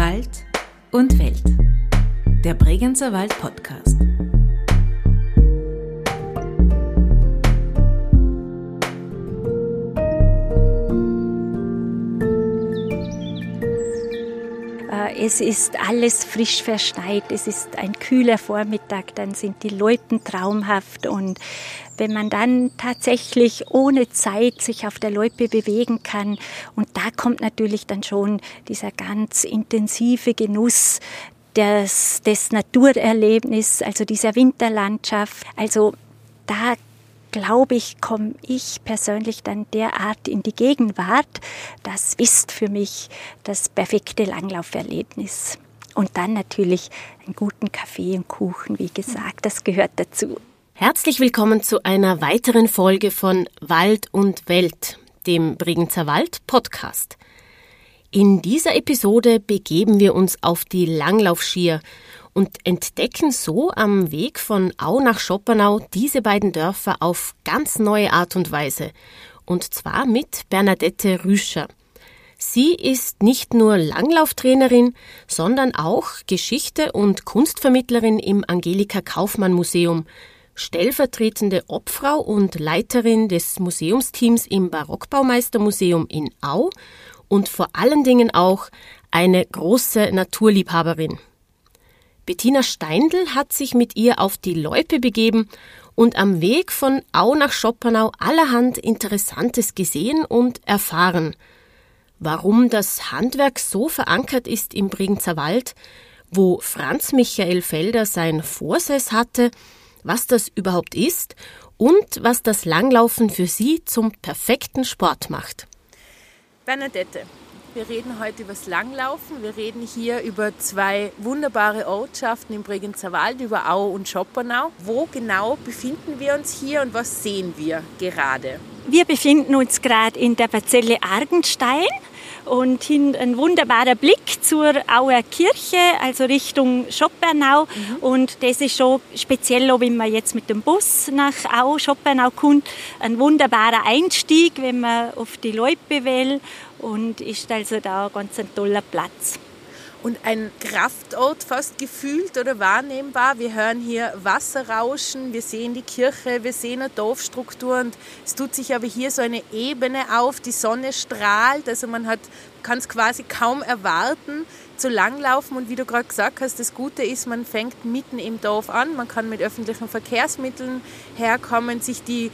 Wald und Welt. Der Bregenzer Wald Podcast. Es ist alles frisch verschneit, es ist ein kühler Vormittag, dann sind die Leute traumhaft und wenn man dann tatsächlich ohne Zeit sich auf der Loipe bewegen kann und da kommt natürlich dann schon dieser ganz intensive Genuss des, des Naturerlebnis, also dieser Winterlandschaft. Also da glaube ich, komme ich persönlich dann derart in die Gegenwart. Das ist für mich das perfekte Langlauferlebnis. Und dann natürlich einen guten Kaffee und Kuchen, wie gesagt, das gehört dazu. Herzlich willkommen zu einer weiteren Folge von Wald und Welt, dem Bregenzer Wald Podcast. In dieser Episode begeben wir uns auf die Langlaufschier und entdecken so am Weg von Au nach Schoppernau diese beiden Dörfer auf ganz neue Art und Weise. Und zwar mit Bernadette Rüscher. Sie ist nicht nur Langlauftrainerin, sondern auch Geschichte- und Kunstvermittlerin im Angelika Kaufmann Museum, stellvertretende Obfrau und Leiterin des Museumsteams im Barockbaumeistermuseum in Au und vor allen Dingen auch eine große Naturliebhaberin. Bettina Steindl hat sich mit ihr auf die Loipe begeben und am Weg von Au nach Schoppernau allerhand Interessantes gesehen und erfahren. Warum das Handwerk so verankert ist im Bregenzer Wald, wo Franz Michael Felder sein Vorsess hatte, was das überhaupt ist und was das Langlaufen für sie zum perfekten Sport macht. Bernadette, wir reden heute über das Langlaufen. Wir reden hier über zwei wunderbare Ortschaften im Bregenzer Wald, über Au und Schoppernau. Wo genau befinden wir uns hier und was sehen wir gerade? Wir befinden uns gerade in der Parzelle Argenstein und hin ein wunderbarer Blick zur Auer Kirche, also Richtung Schoppernau. Mhm. Und das ist schon speziell, wenn man jetzt mit dem Bus nach Au, Schoppernau kommt, ein wunderbarer Einstieg, wenn man auf die Loipe will und ist also da ganz ein toller Platz. Und ein Kraftort fast gefühlt oder wahrnehmbar. Wir hören hier Wasser rauschen, wir sehen die Kirche, wir sehen eine Dorfstruktur. Und es tut sich aber hier so eine Ebene auf, die Sonne strahlt, also man hat, kann es quasi kaum erwarten zu langlaufen. Und wie du gerade gesagt hast, das Gute ist, man fängt mitten im Dorf an, man kann mit öffentlichen Verkehrsmitteln herkommen, sich die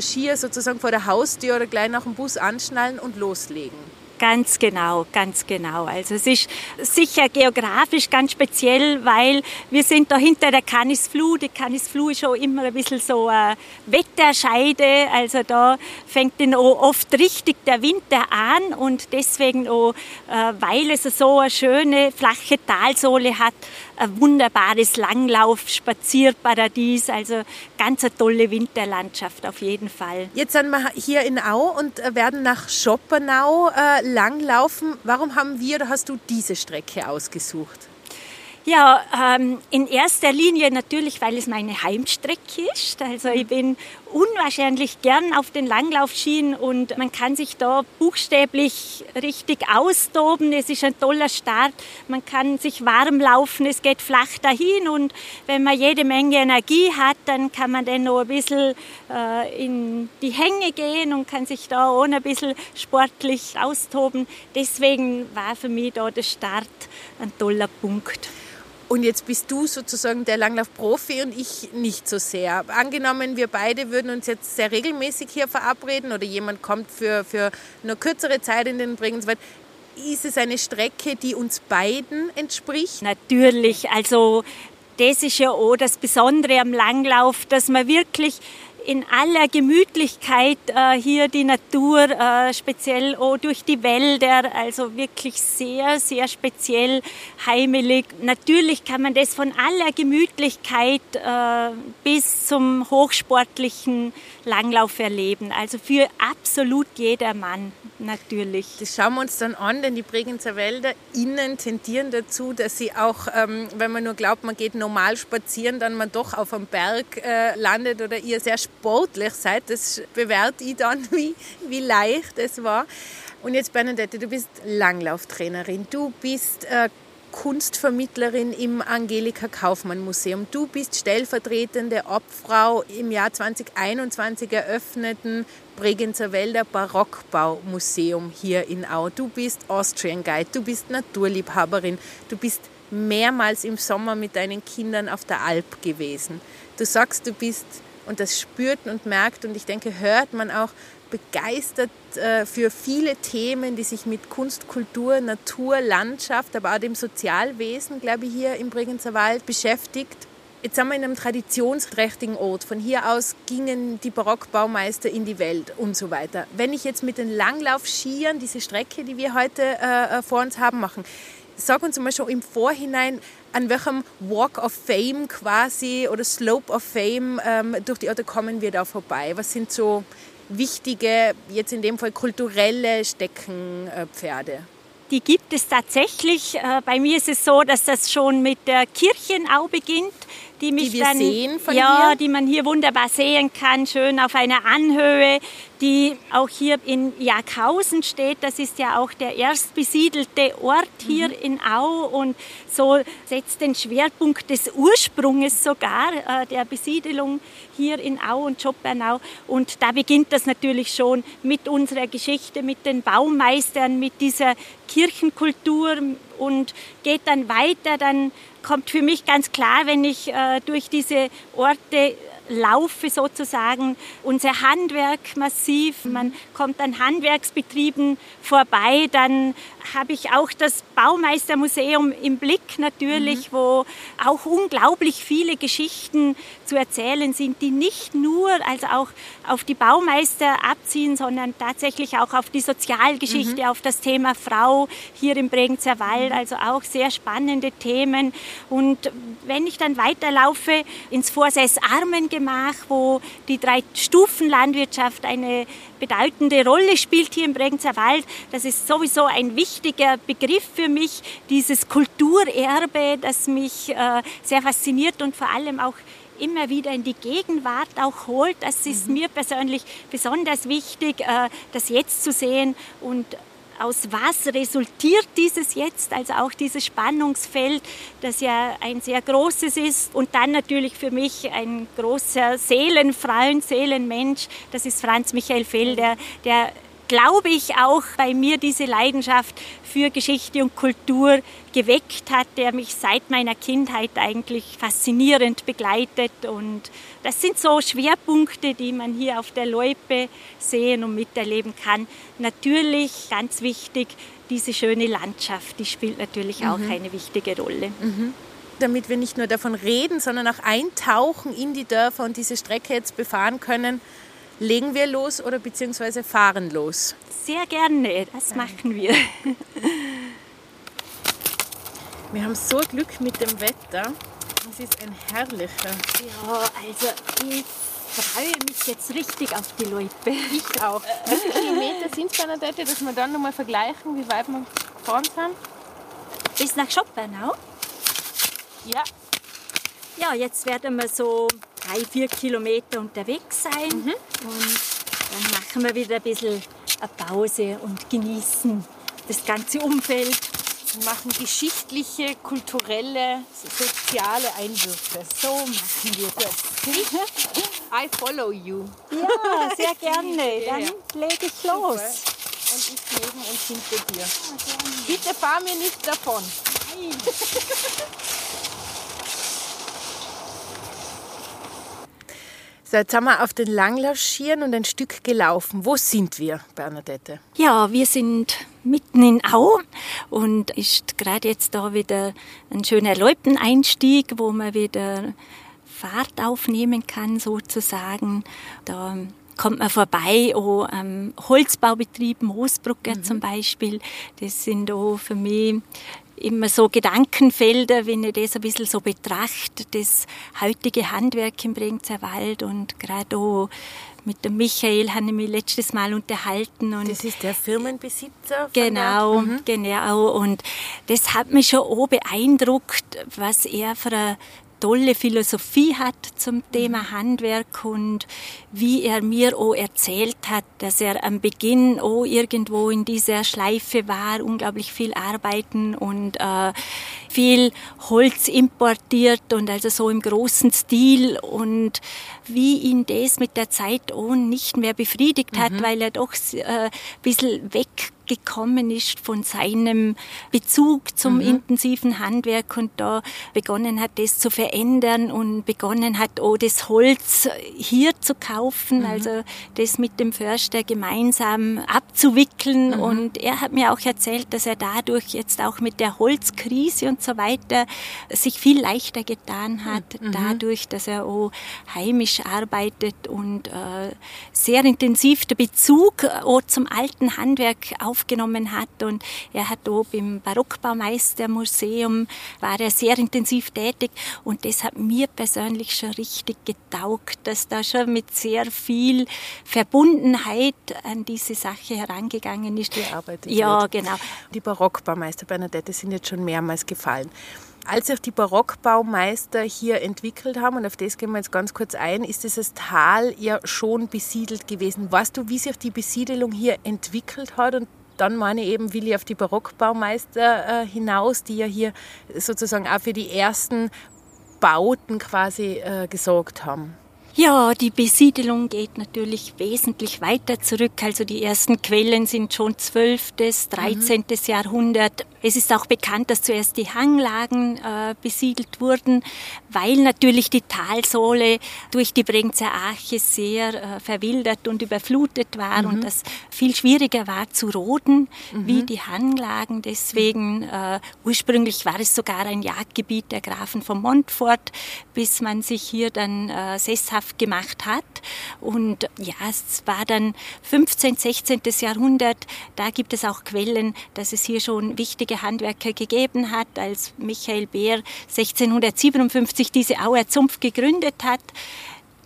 Skier sozusagen vor der Haustür oder gleich nach dem Bus anschnallen und loslegen. Ganz genau, ganz genau. Also es ist sicher geografisch ganz speziell, weil wir sind da hinter der Canisflu. Die Canisflu ist schon immer ein bisschen so eine Wetterscheide. Also da fängt dann auch oft richtig der Winter an und deswegen auch, äh, weil es so eine schöne flache Talsohle hat, ein wunderbares Langlauf-Spazierparadies, also ganz eine tolle Winterlandschaft auf jeden Fall. Jetzt sind wir hier in Au und werden nach Schoppernau äh, langlaufen. Warum haben wir oder hast du diese Strecke ausgesucht? Ja, ähm, in erster Linie natürlich, weil es meine Heimstrecke ist. Also ich bin unwahrscheinlich gern auf den Langlaufschienen und man kann sich da buchstäblich richtig austoben. Es ist ein toller Start. Man kann sich warm laufen, es geht flach dahin und wenn man jede Menge Energie hat, dann kann man dann noch ein bisschen äh, in die Hänge gehen und kann sich da ohne ein bisschen sportlich austoben. Deswegen war für mich da der Start ein toller Punkt. Und jetzt bist du sozusagen der Langlauf-Profi und ich nicht so sehr. Angenommen, wir beide würden uns jetzt sehr regelmäßig hier verabreden oder jemand kommt für, für eine kürzere Zeit in den Bregenswald. Ist es eine Strecke, die uns beiden entspricht? Natürlich. Also das ist ja auch das Besondere am Langlauf, dass man wirklich in aller Gemütlichkeit äh, hier die Natur, äh, speziell auch durch die Wälder, also wirklich sehr, sehr speziell heimelig. Natürlich kann man das von aller Gemütlichkeit äh, bis zum hochsportlichen Langlauf erleben. Also für absolut jedermann natürlich. Das schauen wir uns dann an, denn die Bregenzer Wälder innen tendieren dazu, dass sie auch, ähm, wenn man nur glaubt, man geht normal spazieren, dann man doch auf einem Berg äh, landet oder ihr sehr sportlich seid. Das bewerte ich dann, wie, wie leicht es war. Und jetzt, Bernadette, du bist Langlauftrainerin. Du bist äh, Kunstvermittlerin im Angelika Kaufmann Museum. Du bist stellvertretende Obfrau im Jahr 2021 eröffneten Bregenzer Wälder Barockbaumuseum hier in Au. Du bist Austrian Guide, du bist Naturliebhaberin, du bist mehrmals im Sommer mit deinen Kindern auf der Alp gewesen. Du sagst, du bist, und das spürt und merkt und ich denke, hört man auch, begeistert äh, für viele Themen, die sich mit Kunst, Kultur, Natur, Landschaft, aber auch dem Sozialwesen, glaube ich, hier im Bregenzer Wald beschäftigt. Jetzt sind wir in einem traditionsträchtigen Ort. Von hier aus gingen die Barockbaumeister in die Welt und so weiter. Wenn ich jetzt mit den Langlaufskiern diese Strecke, die wir heute äh, äh vor uns haben, machen, sag uns mal schon im Vorhinein, an welchem Walk of Fame quasi oder Slope of Fame ähm, durch die Orte kommen wir da vorbei? Was sind so wichtige, jetzt in dem Fall kulturelle Steckenpferde? Die gibt es tatsächlich. Äh, bei mir ist es so, dass das schon mit der Kirchenau beginnt die mich die wir dann, sehen von ja, hier? die man hier wunderbar sehen kann, schön auf einer Anhöhe, die auch hier in Jagdhausen steht. Das ist ja auch der erst besiedelte Ort hier mhm. in Au und so setzt den Schwerpunkt des Ursprunges sogar äh, der Besiedelung hier in Au und Schoppernau. Und da beginnt das natürlich schon mit unserer Geschichte, mit den Baumeistern, mit dieser Kirchenkultur und geht dann weiter. Dann kommt für mich ganz klar, wenn ich äh, durch diese Orte laufe sozusagen unser Handwerk massiv. Man kommt an Handwerksbetrieben vorbei, dann habe ich auch das Baumeistermuseum im Blick natürlich, mhm. wo auch unglaublich viele Geschichten zu erzählen sind, die nicht nur also auch auf die Baumeister abziehen, sondern tatsächlich auch auf die Sozialgeschichte, mhm. auf das Thema Frau hier im Bregenzer Wald, mhm. also auch sehr spannende Themen. Und wenn ich dann weiterlaufe ins Vorsess Armengemach, wo die drei Stufen Landwirtschaft eine bedeutende Rolle spielt hier im Bregenzer Wald. Das ist sowieso ein wichtiger Begriff für mich, dieses Kulturerbe, das mich äh, sehr fasziniert und vor allem auch immer wieder in die Gegenwart auch holt. Das ist mhm. mir persönlich besonders wichtig, äh, das jetzt zu sehen und aus was resultiert dieses jetzt, also auch dieses Spannungsfeld, das ja ein sehr großes ist. Und dann natürlich für mich ein großer Seelenfreund, Seelenmensch, das ist Franz Michael Felder, der glaube ich, auch bei mir diese Leidenschaft für Geschichte und Kultur geweckt hat, der mich seit meiner Kindheit eigentlich faszinierend begleitet. Und das sind so Schwerpunkte, die man hier auf der Loipe sehen und miterleben kann. Natürlich ganz wichtig, diese schöne Landschaft, die spielt natürlich auch mhm. eine wichtige Rolle. Mhm damit wir nicht nur davon reden, sondern auch eintauchen in die Dörfer und diese Strecke jetzt befahren können, Legen wir los oder beziehungsweise fahren los? Sehr gerne, das machen wir. Wir haben so Glück mit dem Wetter. Es ist ein herrlicher. Ja, also ich freue mich jetzt richtig auf die Leute. Ich auch. Wie viele Kilometer sind es, Bernadette, dass wir dann nochmal vergleichen, wie weit wir gefahren sind? Bis nach Schoppernau? Ja. Ja, jetzt werden wir so drei, vier Kilometer unterwegs sein. Mhm. Und dann machen wir wieder ein bisschen eine Pause und genießen das ganze Umfeld. Wir machen geschichtliche, kulturelle, soziale Einwürfe. So machen wir das. I follow you. Ja, sehr gerne. Dann lege ich los. Super. Und ich neben und hinter dir. Bitte fahr mir nicht davon. Nein. So, jetzt sind wir auf den Langlauschieren und ein Stück gelaufen. Wo sind wir, Bernadette? Ja, wir sind mitten in Au und ist gerade jetzt da wieder ein schöner Loipeneinstieg, wo man wieder Fahrt aufnehmen kann sozusagen. Da kommt man vorbei, auch am Holzbaubetrieb Moosbrucker mhm. zum Beispiel. Das sind auch für mich immer so Gedankenfelder, wenn ich das ein bisschen so betrachte, das heutige Handwerk im Bregenzer Wald und gerade auch mit dem Michael habe ich mich letztes Mal unterhalten. Und das ist der Firmenbesitzer? Genau, mhm. genau. Und das hat mich schon auch beeindruckt, was er für eine tolle Philosophie hat zum Thema Handwerk und wie er mir auch erzählt hat, dass er am Beginn auch irgendwo in dieser Schleife war, unglaublich viel arbeiten und äh, viel Holz importiert und also so im großen Stil und wie ihn das mit der Zeit auch nicht mehr befriedigt hat, mhm. weil er doch äh, ein bisschen weg gekommen ist von seinem Bezug zum mhm. intensiven Handwerk und da begonnen hat, das zu verändern und begonnen hat, auch das Holz hier zu kaufen, mhm. also das mit dem Förster gemeinsam abzuwickeln. Mhm. Und er hat mir auch erzählt, dass er dadurch jetzt auch mit der Holzkrise und so weiter sich viel leichter getan hat, mhm. dadurch, dass er auch heimisch arbeitet und äh, sehr intensiv der Bezug auch zum alten Handwerk auf aufgenommen hat. Und er hat oben im Barockbaumeistermuseum, war er sehr intensiv tätig. Und das hat mir persönlich schon richtig getaugt, dass da schon mit sehr viel Verbundenheit an diese Sache herangegangen ist. Die Arbeit. Ja, wird. genau. Die Barockbaumeister Bernadette sind jetzt schon mehrmals gefallen. Als sich die Barockbaumeister hier entwickelt haben, und auf das gehen wir jetzt ganz kurz ein, ist dieses Tal ja schon besiedelt gewesen. Weißt du, wie sich die Besiedelung hier entwickelt hat und dann meine ich eben, will ich auf die Barockbaumeister äh, hinaus, die ja hier sozusagen auch für die ersten Bauten quasi äh, gesorgt haben. Ja, die Besiedelung geht natürlich wesentlich weiter zurück. Also die ersten Quellen sind schon 12., 13. Mhm. Jahrhundert. Es ist auch bekannt, dass zuerst die Hanglagen äh, besiedelt wurden, weil natürlich die Talsohle durch die Bregenzer Arche sehr äh, verwildert und überflutet war mhm. und das viel schwieriger war zu roden mhm. wie die Hanglagen. Deswegen äh, ursprünglich war es sogar ein Jagdgebiet der Grafen von Montfort, bis man sich hier dann äh, sesshaft gemacht hat. Und ja, es war dann 15., 16. Jahrhundert. Da gibt es auch Quellen, dass es hier schon wichtige Handwerker gegeben hat, als Michael Beer 1657 diese Auer Zunft gegründet hat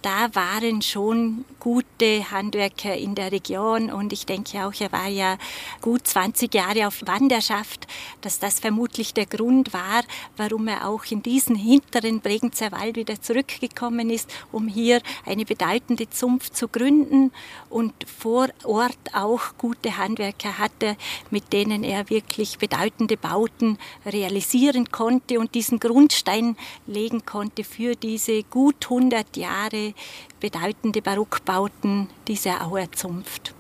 da waren schon gute Handwerker in der Region und ich denke auch, er war ja gut 20 Jahre auf Wanderschaft, dass das vermutlich der Grund war, warum er auch in diesen hinteren Bregenzer Wald wieder zurückgekommen ist, um hier eine bedeutende Zunft zu gründen. Und vor Ort auch gute Handwerker hatte, mit denen er wirklich bedeutende Bauten realisieren konnte und diesen Grundstein legen konnte für diese gut 100 Jahre bedeutende Barockbauten dieser Auer Zunft.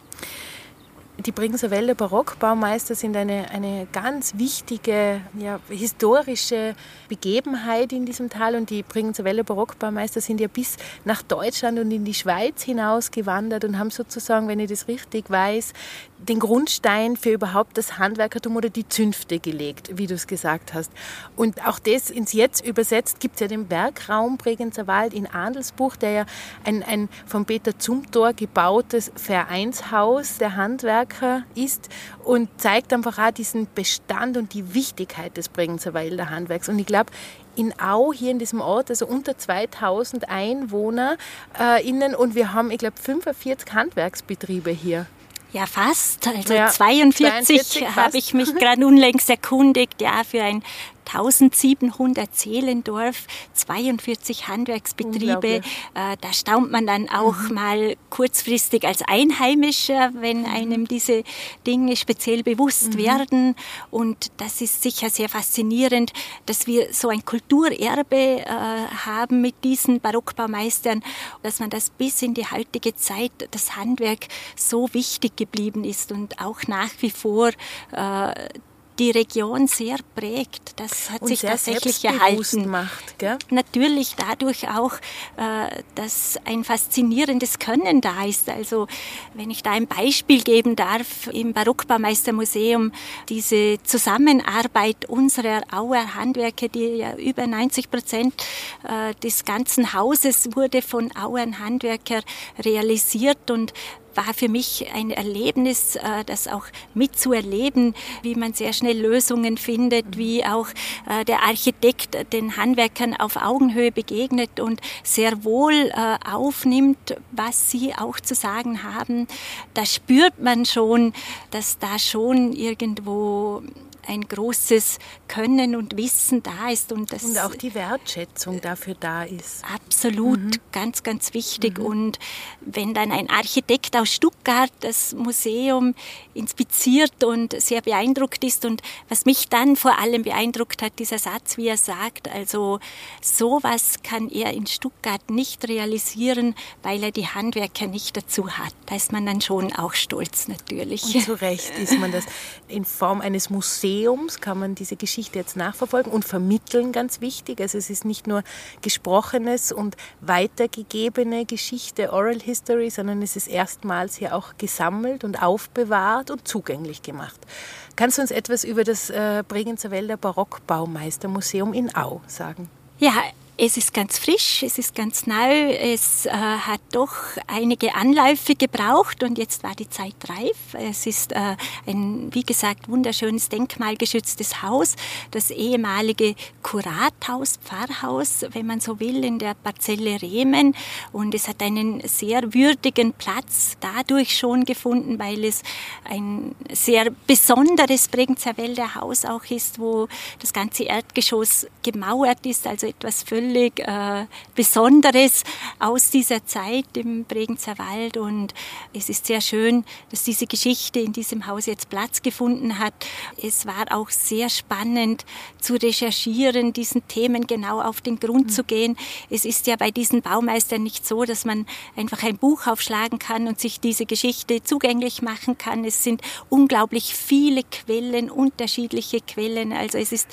Die Bregenzer Wälder Barockbaumeister sind eine, eine ganz wichtige ja, historische Begebenheit in diesem Tal und die Bregenzer Wälder Barockbaumeister sind ja bis nach Deutschland und in die Schweiz hinaus gewandert und haben sozusagen, wenn ich das richtig weiß, den Grundstein für überhaupt das Handwerkertum oder die Zünfte gelegt, wie du es gesagt hast. Und auch das ins Jetzt übersetzt gibt es ja den Werkraum Bregenzer Wald in Adelsbuch, der ja ein, ein von Peter Zumthor gebautes Vereinshaus der Handwerker ist und zeigt einfach auch diesen Bestand und die Wichtigkeit des Bregenzer Walder Handwerks. Und ich glaube, in Au, hier in diesem Ort, also unter 2000 Einwohner äh, innen und wir haben, ich glaube, 45 Handwerksbetriebe hier. Ja, fast. Also ja, 42, 42 habe ich mich gerade unlängst erkundigt, ja, für ein 1700 Seelendorf, 42 Handwerksbetriebe. Äh, da staunt man dann auch mhm. mal kurzfristig als Einheimischer, wenn mhm. einem diese Dinge speziell bewusst mhm. werden. Und das ist sicher sehr faszinierend, dass wir so ein Kulturerbe äh, haben mit diesen Barockbaumeistern, dass man das bis in die heutige Zeit, das Handwerk so wichtig geblieben ist und auch nach wie vor äh, die Region sehr prägt. Das hat und sich tatsächlich erhalten. Macht, gell? Natürlich dadurch auch, äh, dass ein faszinierendes Können da ist. Also wenn ich da ein Beispiel geben darf, im Barockbaumeistermuseum diese Zusammenarbeit unserer Auer Handwerker, die ja über 90 Prozent äh, des ganzen Hauses wurde von Auern Handwerker realisiert und war für mich ein Erlebnis, äh, das auch mitzuerleben, wie man sehr schnell Lösungen findet, wie auch äh, der Architekt den Handwerkern auf Augenhöhe begegnet und sehr wohl äh, aufnimmt, was sie auch zu sagen haben. Da spürt man schon, dass da schon irgendwo ein großes Können und Wissen da ist. Und, das und auch die Wertschätzung dafür da ist. Absolut, mhm. ganz, ganz wichtig. Mhm. Und wenn dann ein Architekt aus Stuttgart das Museum inspiziert und sehr beeindruckt ist und was mich dann vor allem beeindruckt hat, dieser Satz, wie er sagt, also sowas kann er in Stuttgart nicht realisieren, weil er die Handwerker nicht dazu hat. Da ist man dann schon auch stolz natürlich. Und zu Recht ist man das. In Form eines Museums kann man diese Geschichte jetzt nachverfolgen und vermitteln, ganz wichtig. Also es ist nicht nur gesprochenes und weitergegebene Geschichte, Oral History, sondern es ist erstmals hier auch gesammelt und aufbewahrt und zugänglich gemacht. Kannst du uns etwas über das äh, Bregenzer Wälder Barockbaumeistermuseum in Au sagen? Ja, es ist ganz frisch, es ist ganz neu, es äh, hat doch einige Anläufe gebraucht und jetzt war die Zeit reif. Es ist äh, ein, wie gesagt, wunderschönes denkmalgeschütztes Haus, das ehemalige Kurathaus, Pfarrhaus, wenn man so will, in der Parzelle Rehmen und es hat einen sehr würdigen Platz dadurch schon gefunden, weil es ein sehr besonderes Bregenzer Wälder Haus auch ist, wo das ganze Erdgeschoss gemauert ist, also etwas völlig völlig äh, Besonderes aus dieser Zeit im Bregenzer Wald. Und es ist sehr schön, dass diese Geschichte in diesem Haus jetzt Platz gefunden hat. Es war auch sehr spannend zu recherchieren, diesen Themen genau auf den Grund mhm. zu gehen. Es ist ja bei diesen Baumeistern nicht so, dass man einfach ein Buch aufschlagen kann und sich diese Geschichte zugänglich machen kann. Es sind unglaublich viele Quellen, unterschiedliche Quellen. Also es ist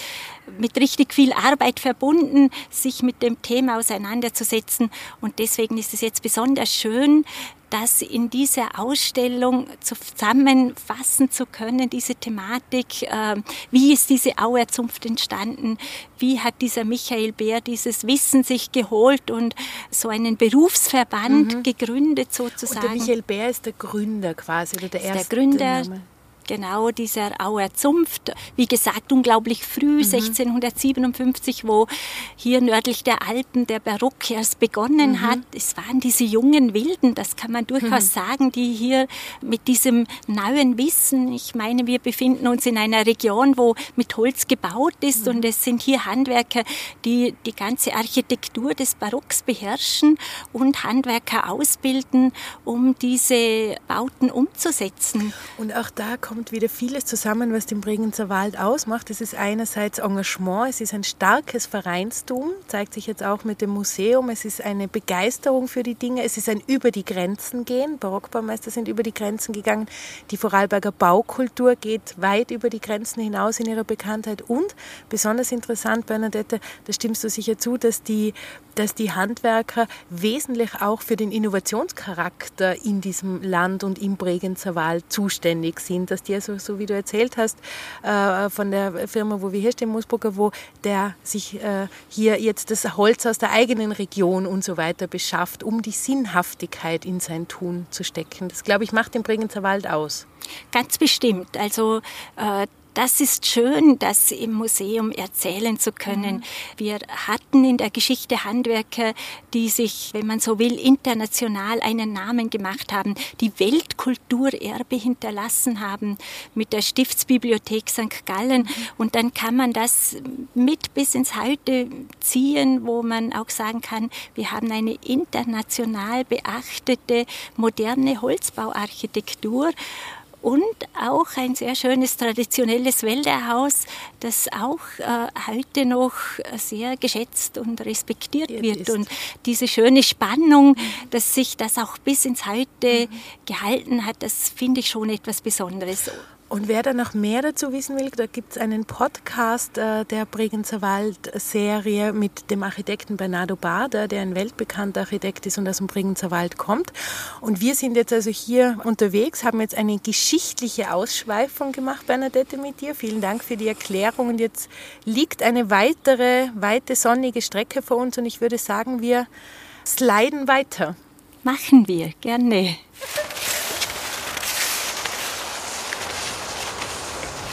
mit richtig viel Arbeit verbunden, sich mit dem Thema auseinanderzusetzen. Und deswegen ist es jetzt besonders schön, das in dieser Ausstellung zusammenfassen zu können, diese Thematik. Äh, wie ist diese Auerzunft entstanden? Wie hat dieser Michael Bär dieses Wissen sich geholt und so einen Berufsverband mhm. gegründet sozusagen? Und der Michael Bär ist der Gründer quasi, oder der erste der Gründer, Name genau dieser Auer Zunft. Wie gesagt, unglaublich früh, mhm. 1657, wo hier nördlich der Alpen der Barock erst begonnen mhm. hat. Es waren diese jungen Wilden, das kann man durchaus mhm. sagen, die hier mit diesem neuen Wissen, ich meine, wir befinden uns in einer Region, wo mit Holz gebaut ist und mhm. es sind hier Handwerker, die die ganze Architektur des Barocks beherrschen und Handwerker ausbilden, um diese Bauten umzusetzen. Und auch da kommt kommt wieder vieles zusammen, was den Bregenzer Wald ausmacht. Es ist einerseits Engagement, es ist ein starkes Vereinstum, zeigt sich jetzt auch mit dem Museum. Es ist eine Begeisterung für die Dinge, es ist ein über die Grenzen gehen. Barockbaumeister sind über die Grenzen gegangen. Die Vorarlberger Baukultur geht weit über die Grenzen hinaus in ihrer Bekanntheit. Und besonders interessant, Bernadette, da stimmst du sicher zu, dass die dass die Handwerker wesentlich auch für den Innovationscharakter in diesem Land und im Bregenzer Wald zuständig sind. Dass die, also, so wie du erzählt hast, äh, von der Firma, wo wir hier stehen, Moosburger, wo der sich äh, hier jetzt das Holz aus der eigenen Region und so weiter beschafft, um die Sinnhaftigkeit in sein Tun zu stecken. Das, glaube ich, macht den Bregenzer Wald aus. Ganz bestimmt. Also äh, das ist schön, das im Museum erzählen zu können. Mhm. Wir hatten in der Geschichte Handwerker, die sich, wenn man so will, international einen Namen gemacht haben, die Weltkulturerbe hinterlassen haben mit der Stiftsbibliothek St. Gallen. Mhm. Und dann kann man das mit bis ins Heute ziehen, wo man auch sagen kann, wir haben eine international beachtete moderne Holzbauarchitektur und auch ein sehr schönes traditionelles Wälderhaus, das auch äh, heute noch sehr geschätzt und respektiert wird. Und diese schöne Spannung, dass sich das auch bis ins Heute mhm. gehalten hat, das finde ich schon etwas Besonderes. Und wer da noch mehr dazu wissen will, da gibt es einen Podcast äh, der Bregenzer Wald-Serie mit dem Architekten Bernardo Bader, der ein weltbekannter Architekt ist und aus dem Bregenzer Wald kommt. Und wir sind jetzt also hier unterwegs, haben jetzt eine geschichtliche Ausschweifung gemacht, Bernadette, mit dir. Vielen Dank für die Erklärung. Und jetzt liegt eine weitere, weite, sonnige Strecke vor uns und ich würde sagen, wir sliden weiter. Machen wir, gerne.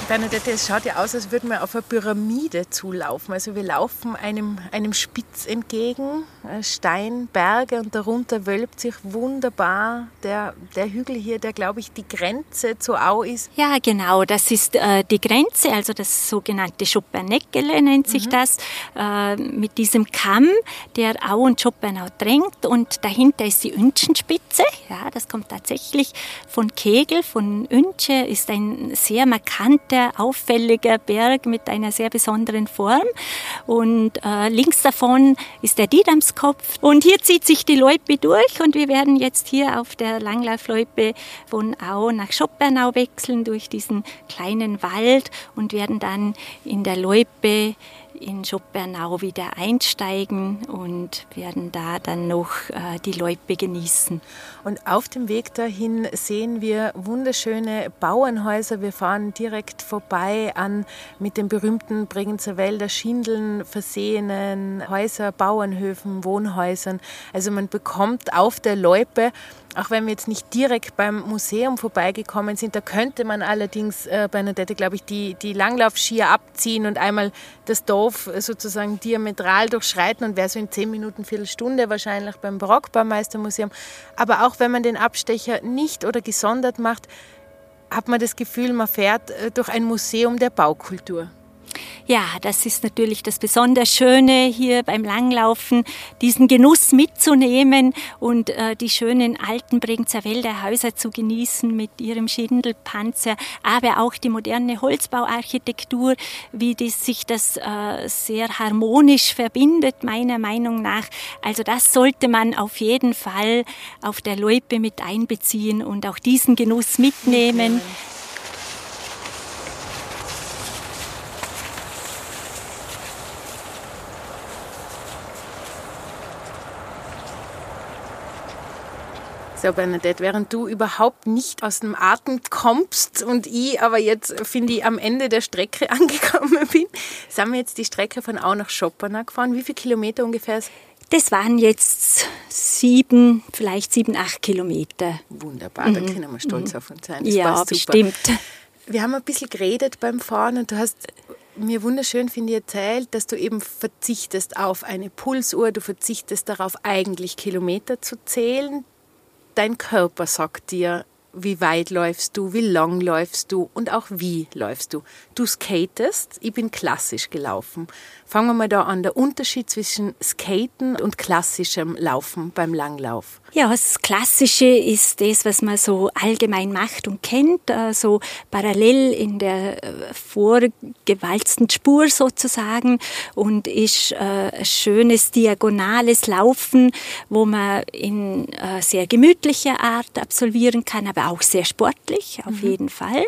Bernadette, es schaut ja aus, als würden wir auf eine Pyramide zulaufen. Also wir laufen einem, einem Spitz entgegen, äh, Steinberge und darunter wölbt sich wunderbar der, der Hügel hier, der glaube ich die Grenze zur Au ist. Ja, genau, das ist äh, die Grenze, also das sogenannte Schopperneckele nennt sich mhm. das, äh, mit diesem Kamm, der Au und Schoppernau drängt und dahinter ist die Ünchenspitze, ja, das kommt tatsächlich von Kegel, von Ünsche, ist ein sehr markanter sehr auffälliger Berg mit einer sehr besonderen Form. Und äh, links davon ist der Didamskopf. Und hier zieht sich die Loipe durch und wir werden jetzt hier auf der Langlaufloipe von Au nach Schoppernau wechseln durch diesen kleinen Wald und werden dann in der Loipe in Schoppernau wieder einsteigen und werden da dann noch äh, die Loipe genießen. Und auf dem Weg dahin sehen wir wunderschöne Bauernhäuser. Wir fahren direkt vorbei an mit den berühmten Bregenzer Wälder Schindeln versehenen Häuser, Bauernhöfen, Wohnhäusern. Also man bekommt auf der Loipe auch wenn wir jetzt nicht direkt beim Museum vorbeigekommen sind, da könnte man allerdings, äh, Bernadette, glaube ich, die, die Langlaufskier abziehen und einmal das Dorf sozusagen diametral durchschreiten und wäre so in zehn Minuten, Viertelstunde wahrscheinlich beim Barockbaumeistermuseum. Aber auch wenn man den Abstecher nicht oder gesondert macht, hat man das Gefühl, man fährt äh, durch ein Museum der Baukultur. Ja, das ist natürlich das besonders Schöne hier beim Langlaufen, diesen Genuss mitzunehmen und äh, die schönen alten Bregenzer Wälder Häuser zu genießen mit ihrem Schindelpanzer, aber auch die moderne Holzbauarchitektur, wie das, sich das äh, sehr harmonisch verbindet, meiner Meinung nach. Also das sollte man auf jeden Fall auf der Loipe mit einbeziehen und auch diesen Genuss mitnehmen. So, Bernadette, während du überhaupt nicht aus dem Atem kommst und ich aber jetzt, finde ich, am Ende der Strecke angekommen bin, sind wir jetzt die Strecke von Au nach Schoppernau gefahren. Wie viele Kilometer ungefähr? Das waren jetzt sieben, vielleicht sieben, acht Kilometer. Wunderbar, mhm. da können wir stolz mhm. auf uns sein. Das ja, bestimmt. Wir haben ein bisschen geredet beim Fahren und du hast mir wunderschön, finde ich, erzählt, dass du eben verzichtest auf eine Pulsuhr, du verzichtest darauf, eigentlich Kilometer zu zählen dein Körper sagt dir, wie weit läufst du, wie lang läufst du und auch wie läufst du. Du skatest, ich bin klassisch gelaufen. Fangen wir mal da an, der Unterschied zwischen Skaten und klassischem Laufen beim Langlauf. Ja, das Klassische ist das, was man so allgemein macht und kennt, äh, so parallel in der äh, vorgewalzten Spur sozusagen und ist äh, ein schönes diagonales Laufen, wo man in sehr gemütlicher Art absolvieren kann, aber auch sehr sportlich, auf mhm. jeden Fall.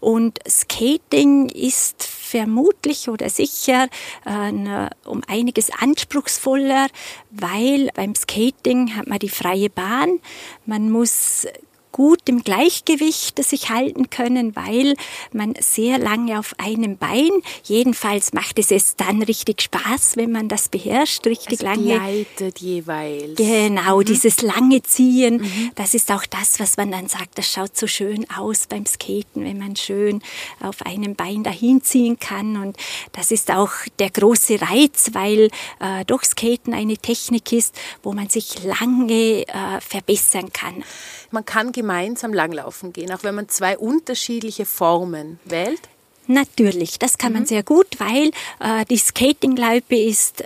Und Skating ist vermutlich oder sicher äh, um einiges anspruchsvoller, weil beim Skating hat man die freie Bahn, man muss gut im Gleichgewicht sich halten können, weil man sehr lange auf einem Bein, jedenfalls macht es es dann richtig Spaß, wenn man das beherrscht, richtig es lange. Gleitet jeweils. Genau, mhm. dieses lange Ziehen, mhm. das ist auch das, was man dann sagt, das schaut so schön aus beim Skaten, wenn man schön auf einem Bein dahin ziehen kann und das ist auch der große Reiz, weil äh, doch Skaten eine Technik ist, wo man sich lange äh, verbessern kann man kann gemeinsam langlaufen gehen, auch wenn man zwei unterschiedliche Formen wählt? Natürlich, das kann mhm. man sehr gut, weil äh, die Skatingloipe ist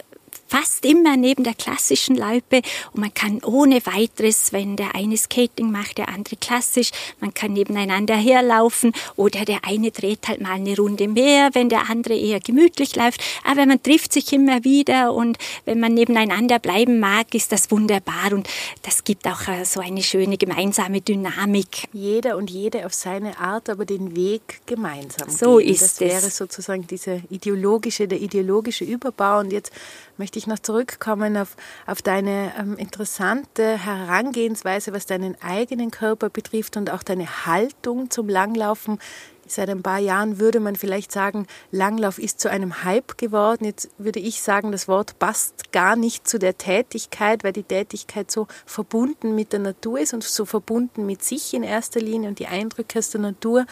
fast immer neben der klassischen Loipe und man kann ohne weiteres, wenn der eine Skating macht, der andere klassisch, man kann nebeneinander herlaufen oder der eine dreht halt mal eine Runde mehr, wenn der andere eher gemütlich läuft. Aber man trifft sich immer wieder und wenn man nebeneinander bleiben mag, ist das wunderbar und das gibt auch äh, so eine schöne gemeinsame Dynamik. Jeder und jede auf seine Art, aber den Weg gemeinsam. So gehen. ist das. Das wäre sozusagen diese ideologische, der ideologische Überbau und jetzt möchte ich noch zurückkommen auf, auf deine ähm, interessante Herangehensweise, was deinen eigenen Körper betrifft und auch deine Haltung zum Langlaufen. Seit ein paar Jahren würde man vielleicht sagen, Langlauf ist zu einem Hype geworden. Jetzt würde ich sagen, das Wort passt gar nicht zu der Tätigkeit, weil die Tätigkeit so verbunden mit der Natur ist und so verbunden mit sich in erster Linie und die Eindrücke aus der Natur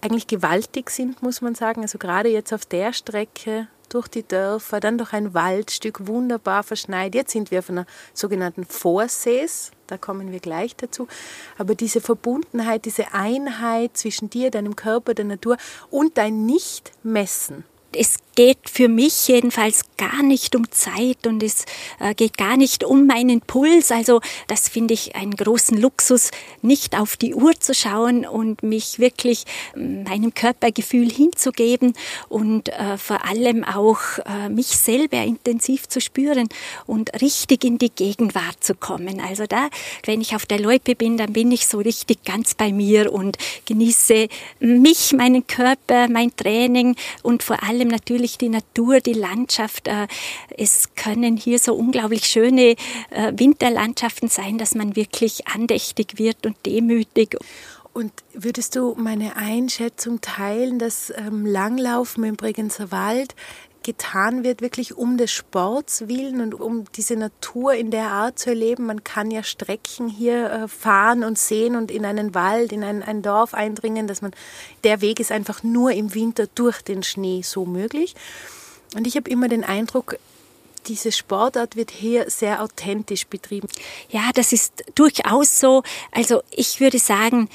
eigentlich gewaltig sind, muss man sagen. Also gerade jetzt auf der Strecke durch die Dörfer, dann durch ein Waldstück, wunderbar verschneit. Jetzt sind wir auf einer sogenannten Vorsees, da kommen wir gleich dazu. Aber diese Verbundenheit, diese Einheit zwischen dir, deinem Körper, der Natur und dein Nicht-Messen, es geht für mich jedenfalls gar nicht um Zeit und es äh, geht gar nicht um meinen Puls. Also das finde ich einen großen Luxus, nicht auf die Uhr zu schauen und mich wirklich ähm, meinem Körpergefühl hinzugeben und äh, vor allem auch äh, mich selber intensiv zu spüren und richtig in die Gegenwart zu kommen. Also da, wenn ich auf der Loipe bin, dann bin ich so richtig ganz bei mir und genieße mich, meinen Körper, mein Training und vor allem natürlich wirklich die Natur, die Landschaft. Äh, es können hier so unglaublich schöne äh, Winterlandschaften sein, dass man wirklich andächtig wird und demütig. Und würdest du meine Einschätzung teilen, dass ähm, Langlaufen im Bregenzer Wald getan wird, wirklich um des Sports willen und um diese Natur in der Art zu erleben. Man kann ja Strecken hier äh, fahren und sehen und in einen Wald, in ein, ein Dorf eindringen, dass man, der Weg ist einfach nur im Winter durch den Schnee so möglich. Und ich habe immer den Eindruck, diese Sportart wird hier sehr authentisch betrieben. Ja, das ist durchaus so. Also ich würde sagen,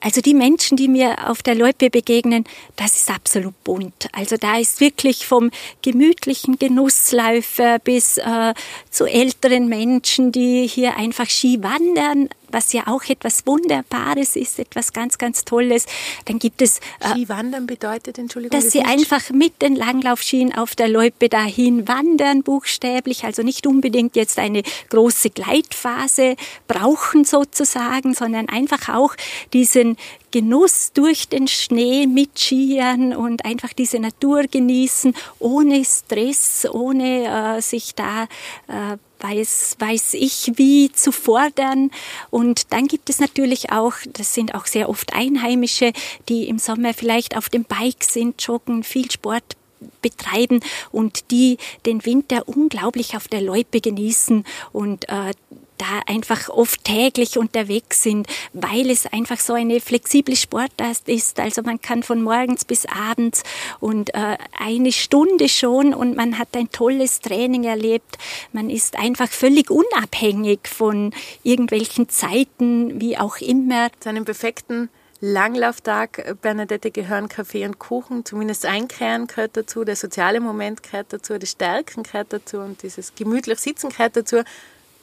also die Menschen, die mir auf der Loipe begegnen, das ist absolut bunt. Also da ist wirklich vom gemütlichen Genussläufer bis äh, zu älteren Menschen, die hier einfach Ski wandern, was ja auch etwas Wunderbares ist, etwas ganz, ganz Tolles. Dann gibt es. Äh, Skiwandern bedeutet, Entschuldigung. Dass sie einfach mit den Langlaufskien auf der Loipe dahin wandern, buchstäblich. Also nicht unbedingt jetzt eine große Gleitphase brauchen sozusagen, sondern einfach auch diesen Genuss durch den Schnee mit Skiern und einfach diese Natur genießen, ohne Stress, ohne äh, sich da äh, weiß, weiß ich wie zu fordern. Und dann gibt es natürlich auch, das sind auch sehr oft Einheimische, die im Sommer vielleicht auf dem Bike sind, joggen, viel Sport betreiben und die den Winter unglaublich auf der Loipe genießen und äh, da einfach oft täglich unterwegs sind, weil es einfach so eine flexible Sportart ist. Also man kann von morgens bis abends und äh, eine Stunde schon und man hat ein tolles Training erlebt. Man ist einfach völlig unabhängig von irgendwelchen Zeiten, wie auch immer. Zu einem perfekten Langlauftag, äh, Bernadette, gehören Kaffee und Kuchen. Zumindest ein Kern gehört dazu, der soziale Moment gehört dazu, das Stärken gehört dazu und dieses gemütlich Sitzen gehört dazu.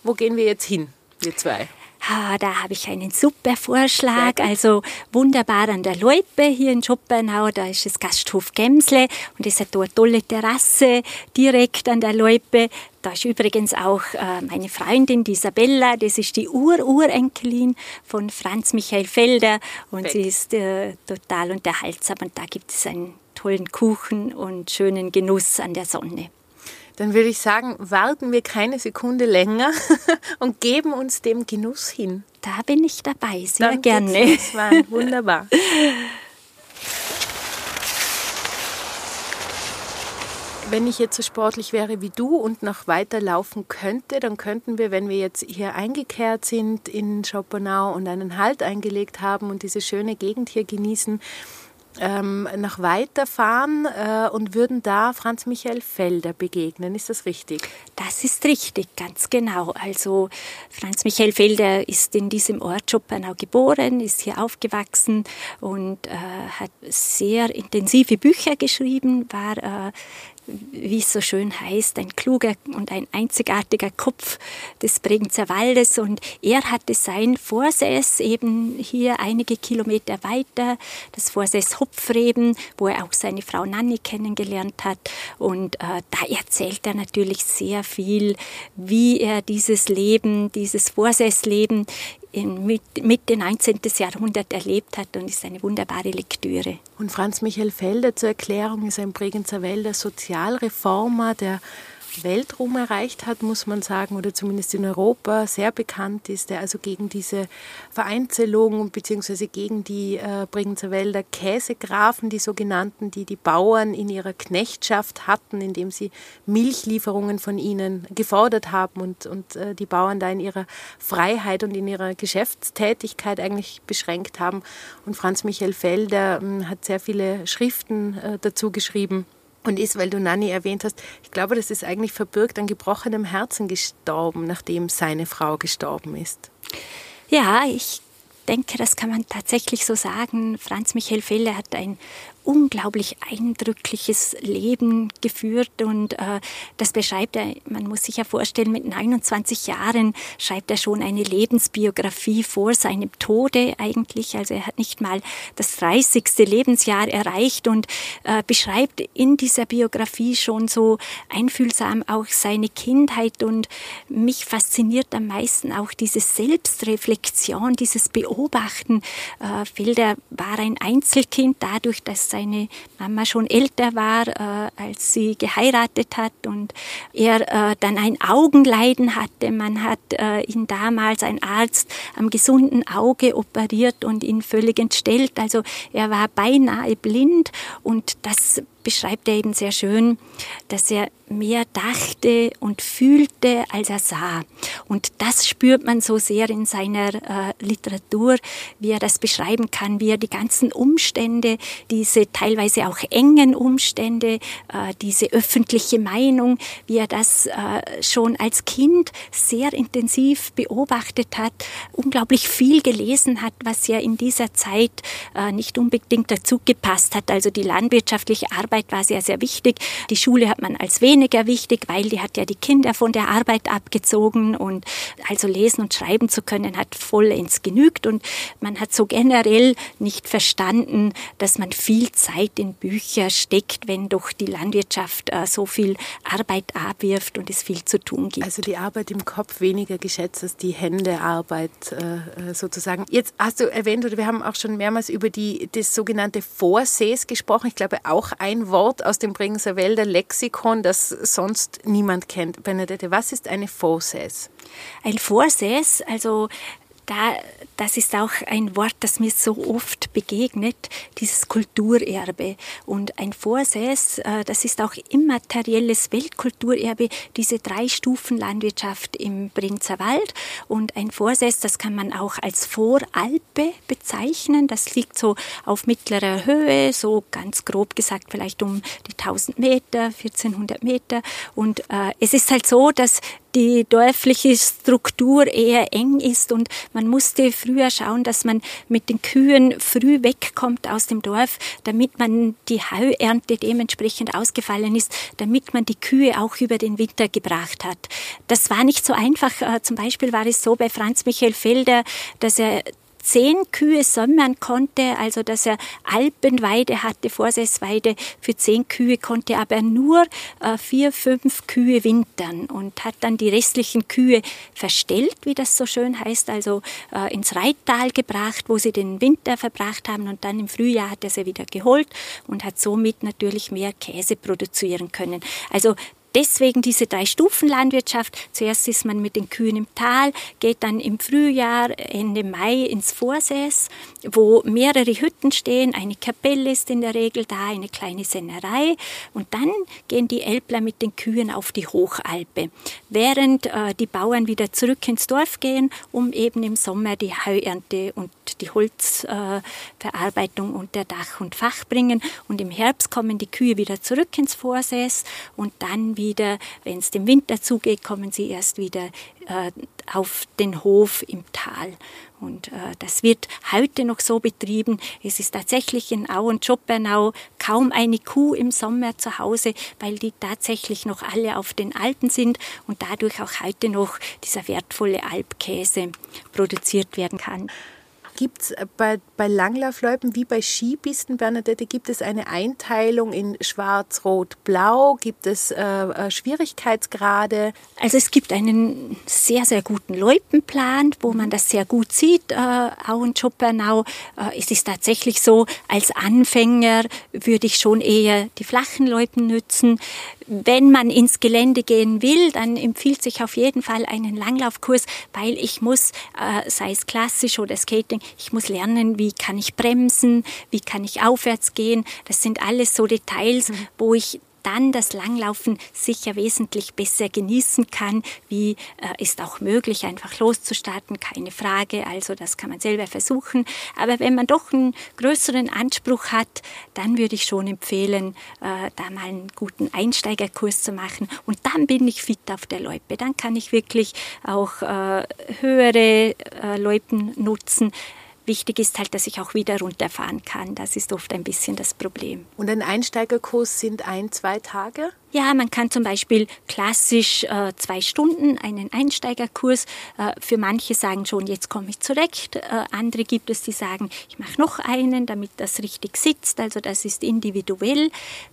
Wo gehen wir jetzt hin, wir zwei? Ah, da habe ich einen super Vorschlag. Also wunderbar an der Loipe hier in Schopenhau, da ist das Gasthof Gemsle und es hat dort eine tolle Terrasse direkt an der Loipe. Da ist übrigens auch äh, meine Freundin, die Isabella, das ist die Ur-Urenkelin von Franz Michael Felder und Perfekt. sie ist äh, total unterhaltsam und da gibt es einen tollen Kuchen und schönen Genuss an der Sonne dann würde ich sagen, warten wir keine Sekunde länger und geben uns dem Genuss hin. Da bin ich dabei, sehr dann gerne. Wunderbar. Wenn ich jetzt so sportlich wäre wie du und noch weiter laufen könnte, dann könnten wir, wenn wir jetzt hier eingekehrt sind in Schopenau und einen Halt eingelegt haben und diese schöne Gegend hier genießen, ähm, noch weiterfahren äh, und würden da Franz Michael Felder begegnen. Ist das richtig? Das ist richtig, ganz genau. Also Franz Michael Felder ist in diesem Ort Schopenhau geboren, ist hier aufgewachsen und äh, hat sehr intensive Bücher geschrieben, war äh, wie es so schön heißt, ein kluger und ein einzigartiger Kopf des Bregenzer Waldes. Und er hatte sein Vorsäß eben hier einige Kilometer weiter, das Vorsäß Hopfreben, wo er auch seine Frau Nanni kennengelernt hat. Und äh, da erzählt er natürlich sehr viel, wie er dieses Leben, dieses Vorsäßleben in Mitte 19. Jahrhundert erlebt hat und ist eine wunderbare Lektüre. Und Franz Michael Felder zur Erklärung ist ein Bregenzer Wälder Sozialreformer, der Weltruhm erreicht hat, muss man sagen, oder zumindest in Europa sehr bekannt ist, der also gegen diese Vereinzelung bzw. gegen die äh, Bregenzer Wälder Käsegrafen, die sogenannten, die die Bauern in ihrer Knechtschaft hatten, indem sie Milchlieferungen von ihnen gefordert haben und, und äh, die Bauern da in ihrer Freiheit und in ihrer Geschäftstätigkeit eigentlich beschränkt haben. Und Franz Michael Felder äh, hat sehr viele Schriften äh, dazu geschrieben und ist, weil du Nanni erwähnt hast, ich glaube, das ist eigentlich verbirgt an gebrochenem Herzen gestorben, nachdem seine Frau gestorben ist. Ja, ich denke, das kann man tatsächlich so sagen. Franz Michael Felle hat ein unglaublich eindrückliches Leben geführt und äh, das beschreibt er, man muss sich ja vorstellen, mit 29 Jahren schreibt er schon eine Lebensbiografie vor seinem Tode eigentlich. Also er hat nicht mal das 30. Lebensjahr erreicht und äh, beschreibt in dieser Biografie schon so einfühlsam auch seine Kindheit und mich fasziniert am meisten auch diese Selbstreflexion, dieses Beobachten. Äh, Felder war ein Einzelkind dadurch, dass seine Mama schon älter war, äh, als sie geheiratet hat und er äh, dann ein Augenleiden hatte. Man hat äh, ihn damals, ein Arzt, am gesunden Auge operiert und ihn völlig entstellt. Also er war beinahe blind und das beschreibt er eben sehr schön, dass er mehr dachte und fühlte, als er sah. Und das spürt man so sehr in seiner äh, Literatur, wie er das beschreiben kann, wie er die ganzen Umstände, diese teilweise auch engen Umstände, äh, diese öffentliche Meinung, wie er das äh, schon als Kind sehr intensiv beobachtet hat, unglaublich viel gelesen hat, was ja in dieser Zeit äh, nicht unbedingt dazu gepasst hat. Also die landwirtschaftliche Arbeit war sehr, sehr wichtig. Die Schule hat man als weniger wichtig, weil die hat ja die Kinder von der Arbeit abgezogen und also lesen und schreiben zu können hat vollends genügt und man hat so generell nicht verstanden, dass man viel Zeit in Bücher steckt, wenn doch die Landwirtschaft äh, so viel Arbeit abwirft und es viel zu tun gibt. Also die Arbeit im Kopf weniger geschätzt als die Händearbeit äh, äh sozusagen. Jetzt hast du erwähnt, oder wir haben auch schon mehrmals über die, das sogenannte Vorsees gesprochen. Ich glaube auch ein Wort aus dem Bregenzer Wälder Lexikon, das sonst niemand kennt. Benedette, was ist eine Fauces? Ein Fauces, also da, das ist auch ein Wort, das mir so oft begegnet, dieses Kulturerbe. Und ein Vorsäß, äh, das ist auch immaterielles Weltkulturerbe, diese drei Stufen Landwirtschaft im Brinzer Wald. Und ein Vorsäß, das kann man auch als Voralpe bezeichnen. Das liegt so auf mittlerer Höhe, so ganz grob gesagt vielleicht um die 1000 Meter, 1400 Meter. Und äh, es ist halt so, dass die dörfliche Struktur eher eng ist und man musste früher schauen, dass man mit den Kühen früh wegkommt aus dem Dorf, damit man die Heuernte dementsprechend ausgefallen ist, damit man die Kühe auch über den Winter gebracht hat. Das war nicht so einfach. Äh, zum Beispiel war es so bei Franz Michael Felder, dass er zehn Kühe sommern konnte, also dass er Alpenweide hatte, Vorsaisweide für zehn Kühe, konnte aber nur äh, vier, fünf Kühe wintern und hat dann die restlichen Kühe verstellt, wie das so schön heißt, also äh, ins Reittal gebracht, wo sie den Winter verbracht haben und dann im Frühjahr hat er sie wieder geholt und hat somit natürlich mehr Käse produzieren können. Also deswegen diese drei Stufen Landwirtschaft. Zuerst ist man mit den Kühen im Tal, geht dann im Frühjahr, Ende Mai ins Vorsäß, wo mehrere Hütten stehen. Eine Kapelle ist in der Regel da, eine kleine Sennerei. Und dann gehen die Elbler mit den Kühen auf die Hochalpe, während äh, die Bauern wieder zurück ins Dorf gehen, um eben im Sommer die Heuernte und die Holzverarbeitung äh, unter Dach und Fach bringen. Und im Herbst kommen die Kühe wieder zurück ins Vorsäß und dann wieder wenn es dem Winter zugeht, kommen sie erst wieder äh, auf den Hof im Tal. Und äh, das wird heute noch so betrieben. Es ist tatsächlich in Au und Schoppernau kaum eine Kuh im Sommer zu Hause, weil die tatsächlich noch alle auf den Alpen sind und dadurch auch heute noch dieser wertvolle Alpkäse produziert werden kann. Gibt es bei, bei Langlaufloipen wie bei Skipisten, Bernadette, gibt es eine Einteilung in Schwarz, Rot, Blau? Gibt es äh, äh, Schwierigkeitsgrade? Also es gibt einen sehr, sehr guten Loipenplan, wo man das sehr gut sieht, äh, Au und Schoppernau. Äh, es ist tatsächlich so, als Anfänger würde ich schon eher die flachen Loipen nützen. Wenn man ins Gelände gehen will, dann empfiehlt sich auf jeden Fall einen Langlaufkurs, weil ich muss, äh, sei es klassisch oder Skating, ich muss lernen, wie kann ich bremsen, wie kann ich aufwärts gehen. Das sind alles so Details, mhm. wo ich dann das Langlaufen sicher wesentlich besser genießen kann, wie äh, ist auch möglich, einfach loszustarten, keine Frage. Also das kann man selber versuchen. Aber wenn man doch einen größeren Anspruch hat, dann würde ich schon empfehlen, äh, da mal einen guten Einsteigerkurs zu machen. Und dann bin ich fit auf der Loipe. Dann kann ich wirklich auch äh, höhere äh, Loipen nutzen. Wichtig ist halt, dass ich auch wieder runterfahren kann. Das ist oft ein bisschen das Problem. Und ein Einsteigerkurs sind ein, zwei Tage? Ja, man kann zum Beispiel klassisch äh, zwei Stunden einen Einsteigerkurs. Äh, für manche sagen schon, jetzt komme ich zurecht. Äh, andere gibt es, die sagen, ich mache noch einen, damit das richtig sitzt. Also das ist individuell.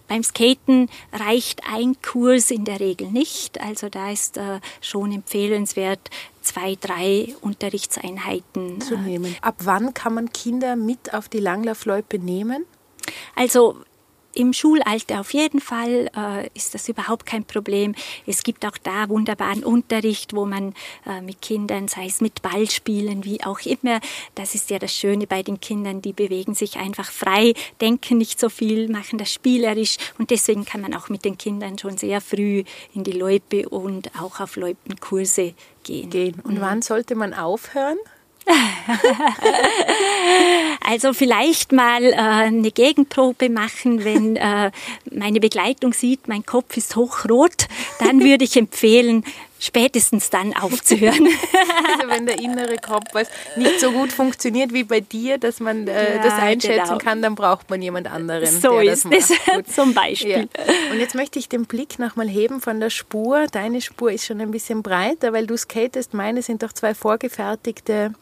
Beim Skaten reicht ein Kurs in der Regel nicht. Also da ist äh, schon empfehlenswert, zwei, drei Unterrichtseinheiten zu nehmen. Ab wann kann man Kinder mit auf die Langlaufloipe nehmen? Also im Schulalter auf jeden Fall äh, ist das überhaupt kein Problem. Es gibt auch da wunderbaren Unterricht, wo man äh, mit Kindern, sei es mit Ballspielen, wie auch immer, das ist ja das Schöne bei den Kindern, die bewegen sich einfach frei, denken nicht so viel, machen das spielerisch und deswegen kann man auch mit den Kindern schon sehr früh in die Loipe und auch auf Loipenkurse gehen. gehen. Und mhm. wann sollte man aufhören? also vielleicht mal äh, eine Gegenprobe machen, wenn äh, meine Begleitung sieht, mein Kopf ist hochrot, dann würde ich empfehlen, spätestens dann aufzuhören. also wenn der innere Kompass nicht so gut funktioniert wie bei dir, dass man äh, ja, das einschätzen genau. kann, dann braucht man jemand anderen. So ist es zum Beispiel. Ja. Und jetzt möchte ich den Blick nochmal heben von der Spur. Deine Spur ist schon ein bisschen breiter, weil du skatest. Meine sind doch zwei vorgefertigte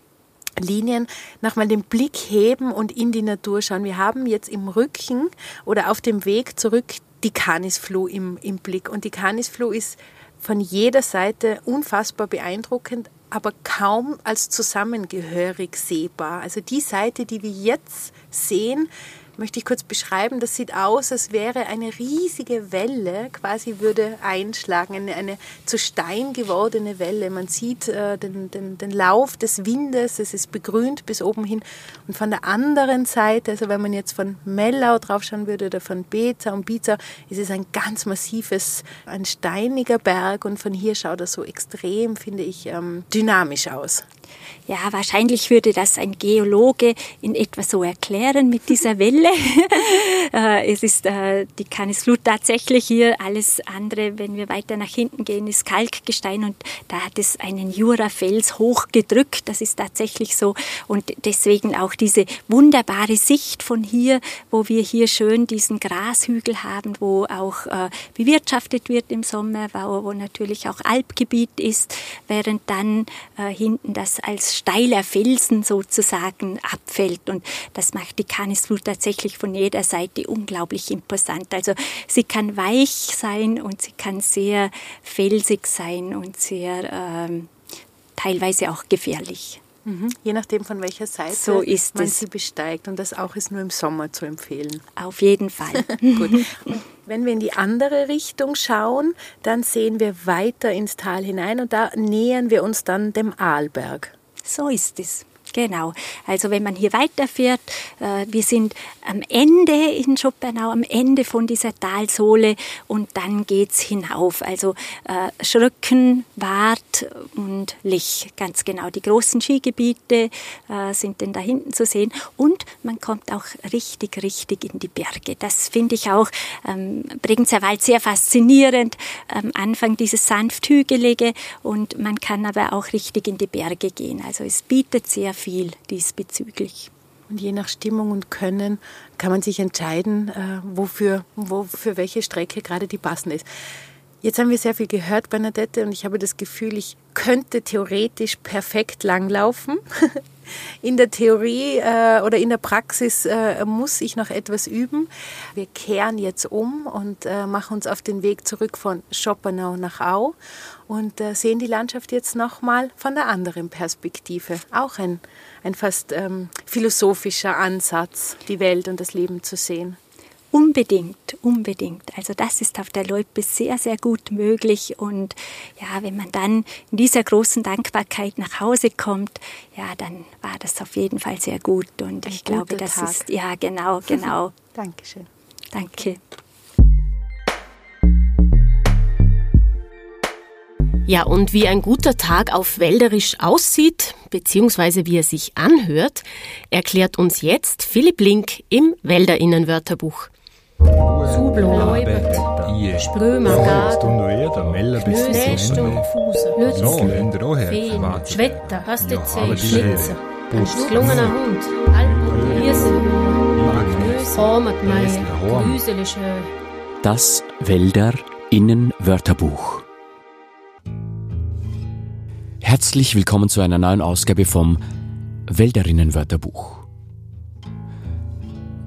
Linien nochmal den Blick heben und in die Natur schauen. Wir haben jetzt im Rücken oder auf dem Weg zurück die Canisfloh im, im Blick. Und die Canisfloh ist von jeder Seite unfassbar beeindruckend, aber kaum als zusammengehörig sehbar. Also die Seite, die wir jetzt sehen, möchte ich kurz beschreiben. Das sieht aus, als wäre eine riesige Welle, quasi würde einschlagen, eine, eine zu Stein gewordene Welle. Man sieht äh, den, den, den Lauf des Windes, es ist begrünt bis oben hin. Und von der anderen Seite, also wenn man jetzt von Mellau draufschauen würde oder von Beza und Biza, ist es ein ganz massives, ein steiniger Berg und von hier schaut er so extrem, finde ich, ähm, dynamisch aus. Ja, wahrscheinlich würde das ein Geologe in etwa so erklären mit dieser Welle. Äh, es ist äh, die Canisflut tatsächlich hier. Alles andere, wenn wir weiter nach hinten gehen, ist Kalkgestein und da hat es einen Jurafels hochgedrückt. Das ist tatsächlich so und deswegen auch diese wunderbare Sicht von hier, wo wir hier schön diesen Grashügel haben, wo auch äh, bewirtschaftet wird im Sommer, wo, wo natürlich auch Alpgebiet ist, während dann äh, hinten das als steiler Felsen sozusagen abfällt. Und das macht die Canisflut tatsächlich von jeder Seite unglaublich imposant. Also sie kann weich sein und sie kann sehr felsig sein und sehr ähm, teilweise auch gefährlich. Mhm. Je nachdem, von welcher Seite so ist man es. sie besteigt. Und das auch ist nur im Sommer zu empfehlen. Auf jeden Fall. Gut. wenn wir in die andere Richtung schauen, dann sehen wir weiter ins Tal hinein und da nähern wir uns dann dem Arlberg. So ist es. Genau. Also wenn man hier weiterfährt, äh, wir sind am Ende in Schoppernau, am Ende von dieser Talsohle und dann geht's hinauf. Also äh, Schröcken, Wart und Lich, ganz genau. Die großen Skigebiete äh, sind denn da hinten zu sehen und man kommt auch richtig, richtig in die Berge. Das finde ich auch ähm, Bregenzer Wald sehr faszinierend. Am Anfang dieses sanft hügelige und man kann aber auch richtig in die Berge gehen. Also es bietet sehr diesbezüglich. Und je nach Stimmung und Können kann man sich entscheiden, äh, wofür, wo, welche Strecke gerade die passende ist. Jetzt haben wir sehr viel gehört, Bernadette, und ich habe das Gefühl, ich könnte theoretisch perfekt langlaufen. in der Theorie äh, oder in der Praxis äh, muss ich noch etwas üben. Wir kehren jetzt um und äh, machen uns auf den Weg zurück von Schopenau nach Au und äh, sehen die Landschaft jetzt nochmal von der anderen Perspektive. Auch ein, ein fast ähm, philosophischer Ansatz, die Welt und das Leben zu sehen. Unbedingt, unbedingt. Also das ist auf der Loipe sehr, sehr gut möglich. Und ja, wenn man dann in dieser großen Dankbarkeit nach Hause kommt, ja, dann war das auf jeden Fall sehr gut. Und Ein ich glaube, das Tag. ist, ja, genau, genau. Dankeschön. Danke. Ja, und wie ein guter Tag auf Wälderisch aussieht, beziehungsweise wie er sich anhört, erklärt uns jetzt Philipp Link im Wälderinnenwörterbuch. Sublo, Leubert, Sprömergard, Knästum, Lützel, Feen, Schwetter, Hastezei, Schlitzer, ein schlungener Hund, Alpen, Hirse, Hormatmeier, Grüselische. Das Wälder Innenwörterbuch. Herzlich willkommen zu einer neuen Ausgabe vom Wälderinnenwörterbuch.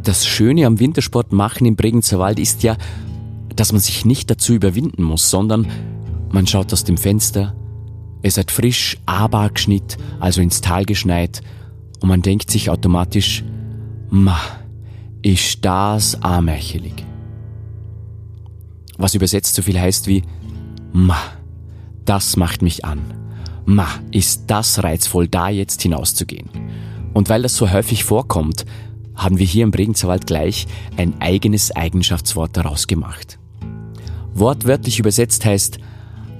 Das Schöne am Wintersport machen im Bregenzer Wald ist ja, dass man sich nicht dazu überwinden muss, sondern man schaut aus dem Fenster, es hat frisch Abargschnitt, also ins Tal geschneit, und man denkt sich automatisch, ma, ist das armärchelig. Was übersetzt so viel heißt wie, ma, das macht mich an. Ma, ist das reizvoll, da jetzt hinauszugehen. Und weil das so häufig vorkommt, haben wir hier im Bregenzerwald gleich ein eigenes Eigenschaftswort daraus gemacht. Wortwörtlich übersetzt heißt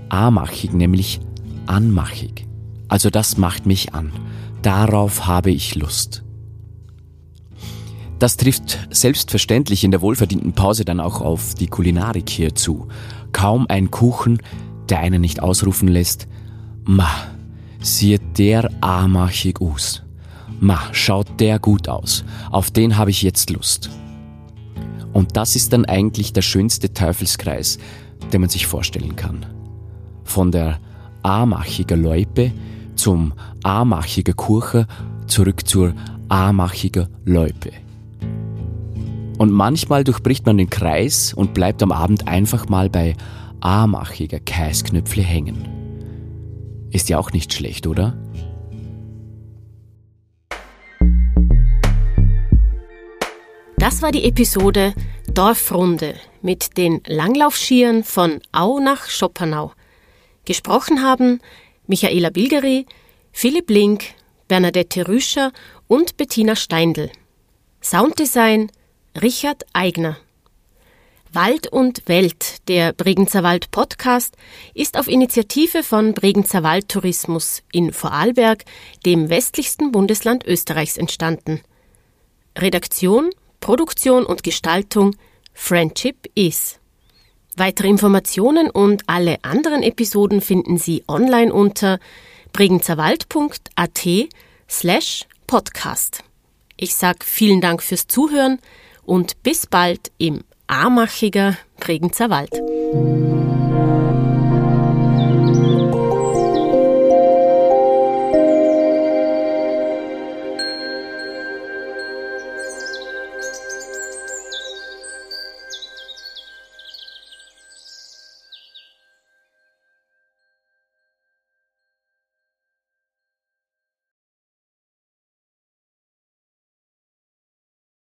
amachig, nämlich anmachig. Also das macht mich an. Darauf habe ich Lust. Das trifft selbstverständlich in der wohlverdienten Pause dann auch auf die Kulinarik hier zu. Kaum ein Kuchen, der einen nicht ausrufen lässt, ma, sieht der amachig aus. Ma, schaut der gut aus. Auf den habe ich jetzt Lust. Und das ist dann eigentlich der schönste Teufelskreis, den man sich vorstellen kann. Von der amachiger Loipe zum amachiger Kurche zurück zur amachiger Loipe. Und manchmal durchbricht man den Kreis und bleibt am Abend einfach mal bei amachiger Kaisknöpfle hängen. Ist ja auch nicht schlecht, oder? Das war die Episode Dorfrunde mit den Langlaufskiern von Au nach Schoppernau. Gesprochen haben Michaela Bilgeri, Philipp Link, Bernadette Rüscher und Bettina Steindl. Sounddesign Richard Eigner. Wald und Welt, der Bregenzer Wald Podcast, ist auf Initiative von Bregenzer Wald Tourismus in Vorarlberg, dem westlichsten Bundesland Österreichs, entstanden. Redaktion Produktion und Gestaltung Friendship is. Weitere Informationen und alle anderen Episoden finden Sie online unter bregenzerwald.at slash podcast. Ich sage vielen Dank fürs Zuhören und bis bald im Amachiger Bregenzer Wald.